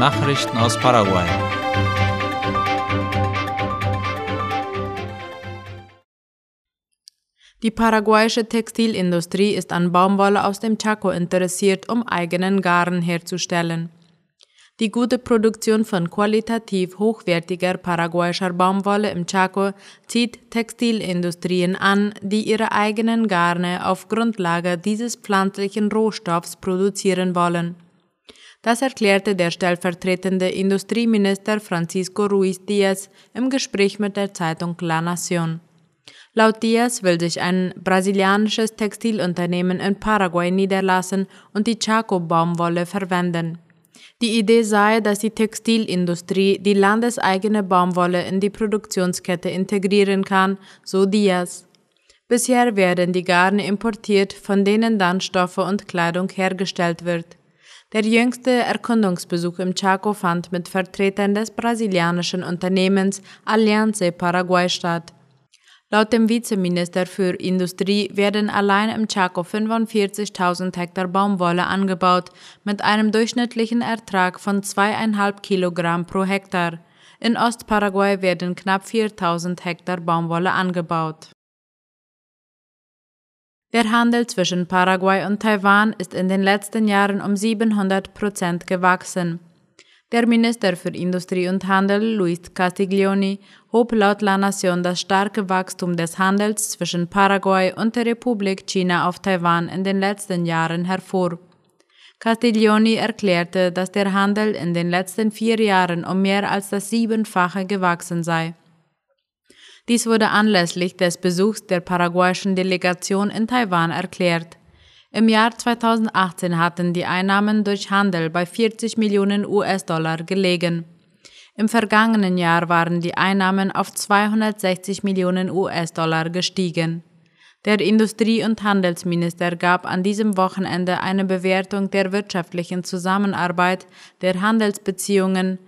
Nachrichten aus Paraguay. Die paraguayische Textilindustrie ist an Baumwolle aus dem Chaco interessiert, um eigenen Garn herzustellen. Die gute Produktion von qualitativ hochwertiger paraguayischer Baumwolle im Chaco zieht Textilindustrien an, die ihre eigenen Garne auf Grundlage dieses pflanzlichen Rohstoffs produzieren wollen. Das erklärte der stellvertretende Industrieminister Francisco Ruiz Diaz im Gespräch mit der Zeitung La Nación. Laut Diaz will sich ein brasilianisches Textilunternehmen in Paraguay niederlassen und die Chaco-Baumwolle verwenden. Die Idee sei, dass die Textilindustrie die landeseigene Baumwolle in die Produktionskette integrieren kann, so Diaz. Bisher werden die Garne importiert, von denen dann Stoffe und Kleidung hergestellt wird. Der jüngste Erkundungsbesuch im Chaco fand mit Vertretern des brasilianischen Unternehmens Alliance Paraguay statt. Laut dem Vizeminister für Industrie werden allein im Chaco 45.000 Hektar Baumwolle angebaut, mit einem durchschnittlichen Ertrag von zweieinhalb Kilogramm pro Hektar. In Ostparaguay werden knapp 4.000 Hektar Baumwolle angebaut. Der Handel zwischen Paraguay und Taiwan ist in den letzten Jahren um 700 Prozent gewachsen. Der Minister für Industrie und Handel, Luis Castiglioni, hob laut La Nation das starke Wachstum des Handels zwischen Paraguay und der Republik China auf Taiwan in den letzten Jahren hervor. Castiglioni erklärte, dass der Handel in den letzten vier Jahren um mehr als das Siebenfache gewachsen sei. Dies wurde anlässlich des Besuchs der paraguayischen Delegation in Taiwan erklärt. Im Jahr 2018 hatten die Einnahmen durch Handel bei 40 Millionen US-Dollar gelegen. Im vergangenen Jahr waren die Einnahmen auf 260 Millionen US-Dollar gestiegen. Der Industrie- und Handelsminister gab an diesem Wochenende eine Bewertung der wirtschaftlichen Zusammenarbeit, der Handelsbeziehungen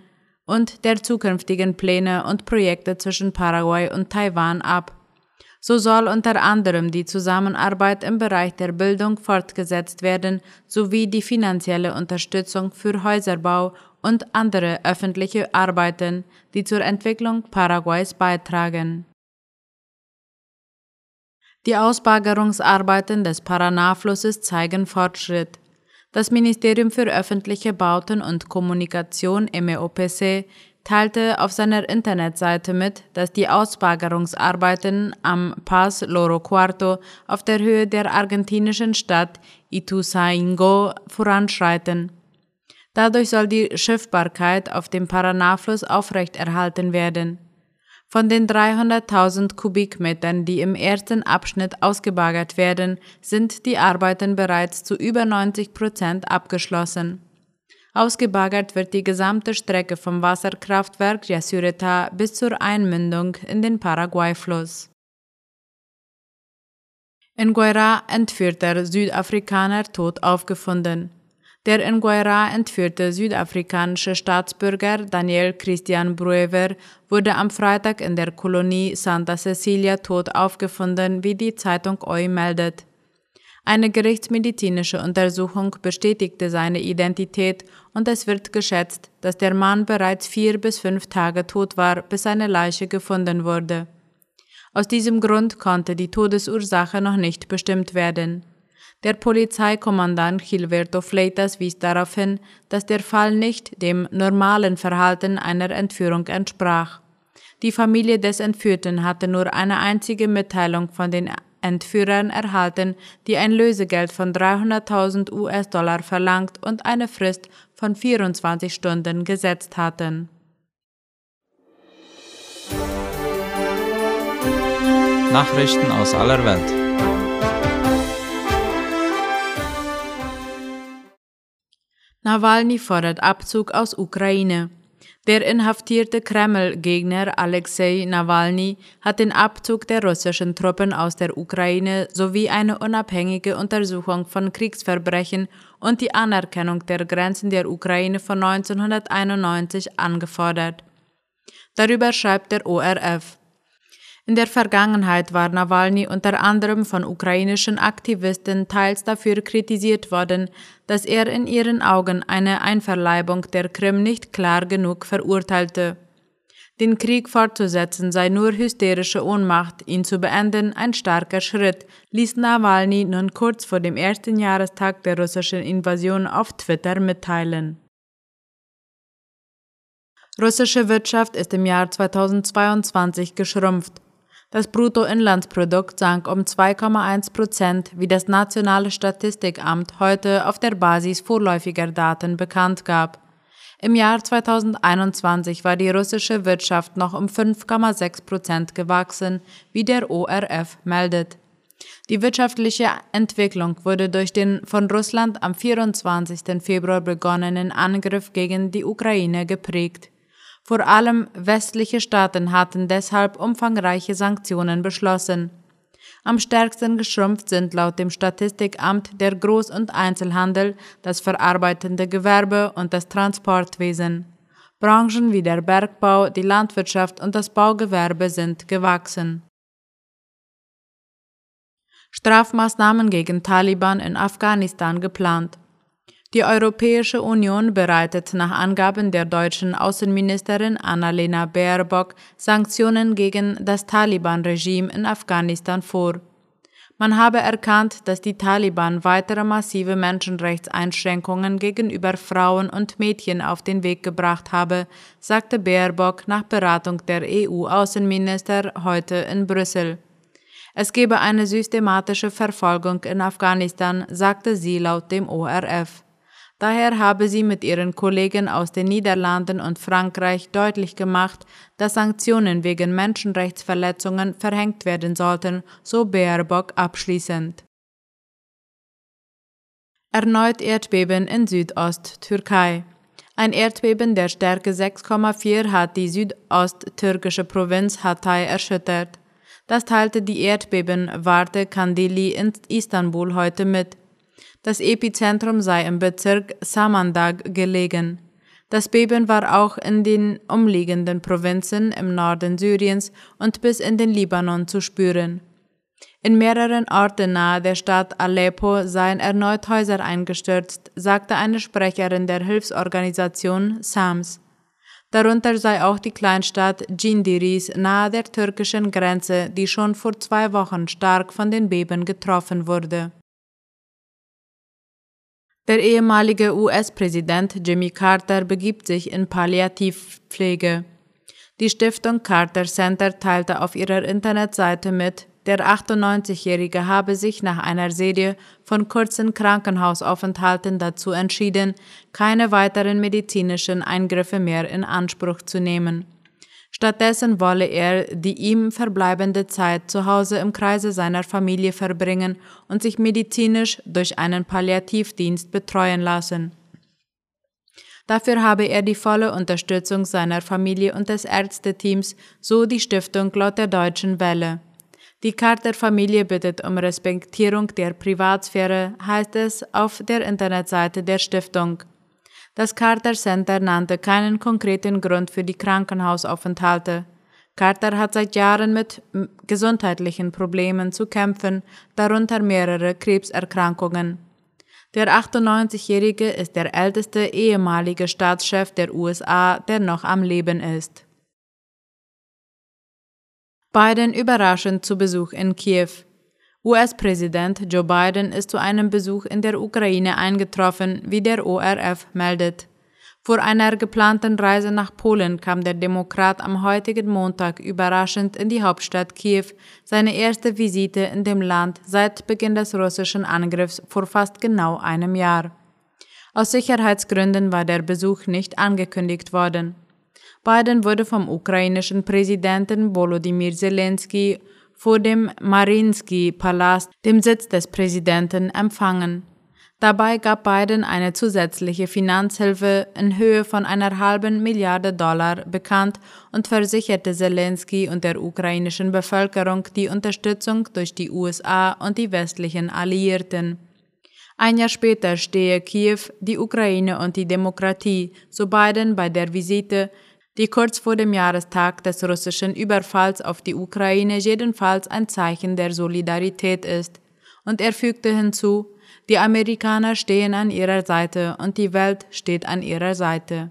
und der zukünftigen Pläne und Projekte zwischen Paraguay und Taiwan ab. So soll unter anderem die Zusammenarbeit im Bereich der Bildung fortgesetzt werden sowie die finanzielle Unterstützung für Häuserbau und andere öffentliche Arbeiten, die zur Entwicklung Paraguays beitragen. Die Ausbaggerungsarbeiten des Paraná-Flusses zeigen Fortschritt. Das Ministerium für öffentliche Bauten und Kommunikation MEOPC teilte auf seiner Internetseite mit, dass die Ausbagerungsarbeiten am Pass Loro Cuarto auf der Höhe der argentinischen Stadt Ituzaingo voranschreiten. Dadurch soll die Schiffbarkeit auf dem Paraná-Fluss aufrechterhalten werden. Von den 300.000 Kubikmetern, die im ersten Abschnitt ausgebagert werden, sind die Arbeiten bereits zu über 90 Prozent abgeschlossen. Ausgebaggert wird die gesamte Strecke vom Wasserkraftwerk Yasureta bis zur Einmündung in den Paraguay-Fluss. In Guaira entführter Südafrikaner tot aufgefunden. Der in Guaira entführte südafrikanische Staatsbürger Daniel Christian Bruever wurde am Freitag in der Kolonie Santa Cecilia tot aufgefunden, wie die Zeitung OI meldet. Eine gerichtsmedizinische Untersuchung bestätigte seine Identität und es wird geschätzt, dass der Mann bereits vier bis fünf Tage tot war, bis seine Leiche gefunden wurde. Aus diesem Grund konnte die Todesursache noch nicht bestimmt werden. Der Polizeikommandant Gilberto Fleitas wies darauf hin, dass der Fall nicht dem normalen Verhalten einer Entführung entsprach. Die Familie des Entführten hatte nur eine einzige Mitteilung von den Entführern erhalten, die ein Lösegeld von 300.000 US-Dollar verlangt und eine Frist von 24 Stunden gesetzt hatten. Nachrichten aus aller Welt. Nawalny fordert Abzug aus Ukraine. Der inhaftierte Kreml-Gegner Alexei Nawalny hat den Abzug der russischen Truppen aus der Ukraine sowie eine unabhängige Untersuchung von Kriegsverbrechen und die Anerkennung der Grenzen der Ukraine von 1991 angefordert. Darüber schreibt der ORF. In der Vergangenheit war Nawalny unter anderem von ukrainischen Aktivisten teils dafür kritisiert worden, dass er in ihren Augen eine Einverleibung der Krim nicht klar genug verurteilte. Den Krieg fortzusetzen sei nur hysterische Ohnmacht, ihn zu beenden ein starker Schritt, ließ Nawalny nun kurz vor dem ersten Jahrestag der russischen Invasion auf Twitter mitteilen. Russische Wirtschaft ist im Jahr 2022 geschrumpft. Das Bruttoinlandsprodukt sank um 2,1 Prozent, wie das Nationale Statistikamt heute auf der Basis vorläufiger Daten bekannt gab. Im Jahr 2021 war die russische Wirtschaft noch um 5,6 Prozent gewachsen, wie der ORF meldet. Die wirtschaftliche Entwicklung wurde durch den von Russland am 24. Februar begonnenen Angriff gegen die Ukraine geprägt. Vor allem westliche Staaten hatten deshalb umfangreiche Sanktionen beschlossen. Am stärksten geschrumpft sind laut dem Statistikamt der Groß- und Einzelhandel, das verarbeitende Gewerbe und das Transportwesen. Branchen wie der Bergbau, die Landwirtschaft und das Baugewerbe sind gewachsen. Strafmaßnahmen gegen Taliban in Afghanistan geplant. Die Europäische Union bereitet nach Angaben der deutschen Außenministerin Annalena Baerbock Sanktionen gegen das Taliban-Regime in Afghanistan vor. Man habe erkannt, dass die Taliban weitere massive Menschenrechtseinschränkungen gegenüber Frauen und Mädchen auf den Weg gebracht habe, sagte Baerbock nach Beratung der EU-Außenminister heute in Brüssel. Es gebe eine systematische Verfolgung in Afghanistan, sagte sie laut dem ORF. Daher habe sie mit ihren Kollegen aus den Niederlanden und Frankreich deutlich gemacht, dass Sanktionen wegen Menschenrechtsverletzungen verhängt werden sollten, so Baerbock abschließend. Erneut Erdbeben in Südost-Türkei. Ein Erdbeben der Stärke 6,4 hat die südosttürkische Provinz Hatay erschüttert. Das teilte die Erdbebenwarte Kandili in Istanbul heute mit. Das Epizentrum sei im Bezirk Samandag gelegen. Das Beben war auch in den umliegenden Provinzen im Norden Syriens und bis in den Libanon zu spüren. In mehreren Orten nahe der Stadt Aleppo seien erneut Häuser eingestürzt, sagte eine Sprecherin der Hilfsorganisation SAMS. Darunter sei auch die Kleinstadt Cindiris nahe der türkischen Grenze, die schon vor zwei Wochen stark von den Beben getroffen wurde. Der ehemalige US-Präsident Jimmy Carter begibt sich in Palliativpflege. Die Stiftung Carter Center teilte auf ihrer Internetseite mit, der 98-Jährige habe sich nach einer Serie von kurzen Krankenhausaufenthalten dazu entschieden, keine weiteren medizinischen Eingriffe mehr in Anspruch zu nehmen. Stattdessen wolle er die ihm verbleibende Zeit zu Hause im Kreise seiner Familie verbringen und sich medizinisch durch einen Palliativdienst betreuen lassen. Dafür habe er die volle Unterstützung seiner Familie und des Ärzteteams, so die Stiftung laut der Deutschen Welle. Die Carter-Familie bittet um Respektierung der Privatsphäre, heißt es auf der Internetseite der Stiftung. Das Carter Center nannte keinen konkreten Grund für die Krankenhausaufenthalte. Carter hat seit Jahren mit gesundheitlichen Problemen zu kämpfen, darunter mehrere Krebserkrankungen. Der 98-Jährige ist der älteste ehemalige Staatschef der USA, der noch am Leben ist. Biden überraschend zu Besuch in Kiew. US-Präsident Joe Biden ist zu einem Besuch in der Ukraine eingetroffen, wie der ORF meldet. Vor einer geplanten Reise nach Polen kam der Demokrat am heutigen Montag überraschend in die Hauptstadt Kiew, seine erste Visite in dem Land seit Beginn des russischen Angriffs vor fast genau einem Jahr. Aus Sicherheitsgründen war der Besuch nicht angekündigt worden. Biden wurde vom ukrainischen Präsidenten Volodymyr Zelensky vor dem Mariinsky-Palast, dem Sitz des Präsidenten, empfangen. Dabei gab Biden eine zusätzliche Finanzhilfe in Höhe von einer halben Milliarde Dollar bekannt und versicherte Zelensky und der ukrainischen Bevölkerung die Unterstützung durch die USA und die westlichen Alliierten. Ein Jahr später stehe Kiew, die Ukraine und die Demokratie, so Biden bei der Visite, die kurz vor dem Jahrestag des russischen Überfalls auf die Ukraine jedenfalls ein Zeichen der Solidarität ist. Und er fügte hinzu, die Amerikaner stehen an ihrer Seite und die Welt steht an ihrer Seite.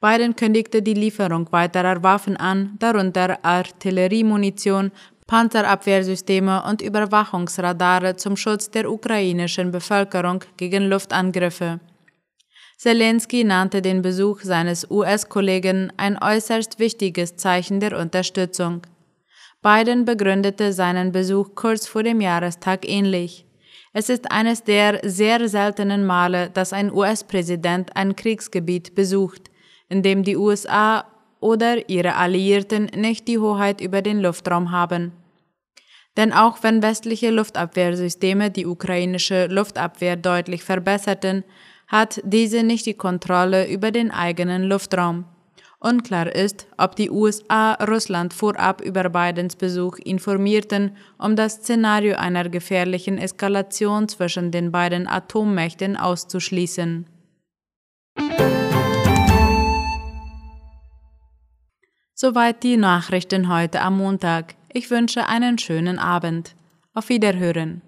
Biden kündigte die Lieferung weiterer Waffen an, darunter Artilleriemunition, Panzerabwehrsysteme und Überwachungsradare zum Schutz der ukrainischen Bevölkerung gegen Luftangriffe. Zelensky nannte den Besuch seines US-Kollegen ein äußerst wichtiges Zeichen der Unterstützung. Biden begründete seinen Besuch kurz vor dem Jahrestag ähnlich. Es ist eines der sehr seltenen Male, dass ein US-Präsident ein Kriegsgebiet besucht, in dem die USA oder ihre Alliierten nicht die Hoheit über den Luftraum haben. Denn auch wenn westliche Luftabwehrsysteme die ukrainische Luftabwehr deutlich verbesserten, hat diese nicht die Kontrolle über den eigenen Luftraum. Unklar ist, ob die USA Russland vorab über Bidens Besuch informierten, um das Szenario einer gefährlichen Eskalation zwischen den beiden Atommächten auszuschließen. Soweit die Nachrichten heute am Montag. Ich wünsche einen schönen Abend. Auf Wiederhören.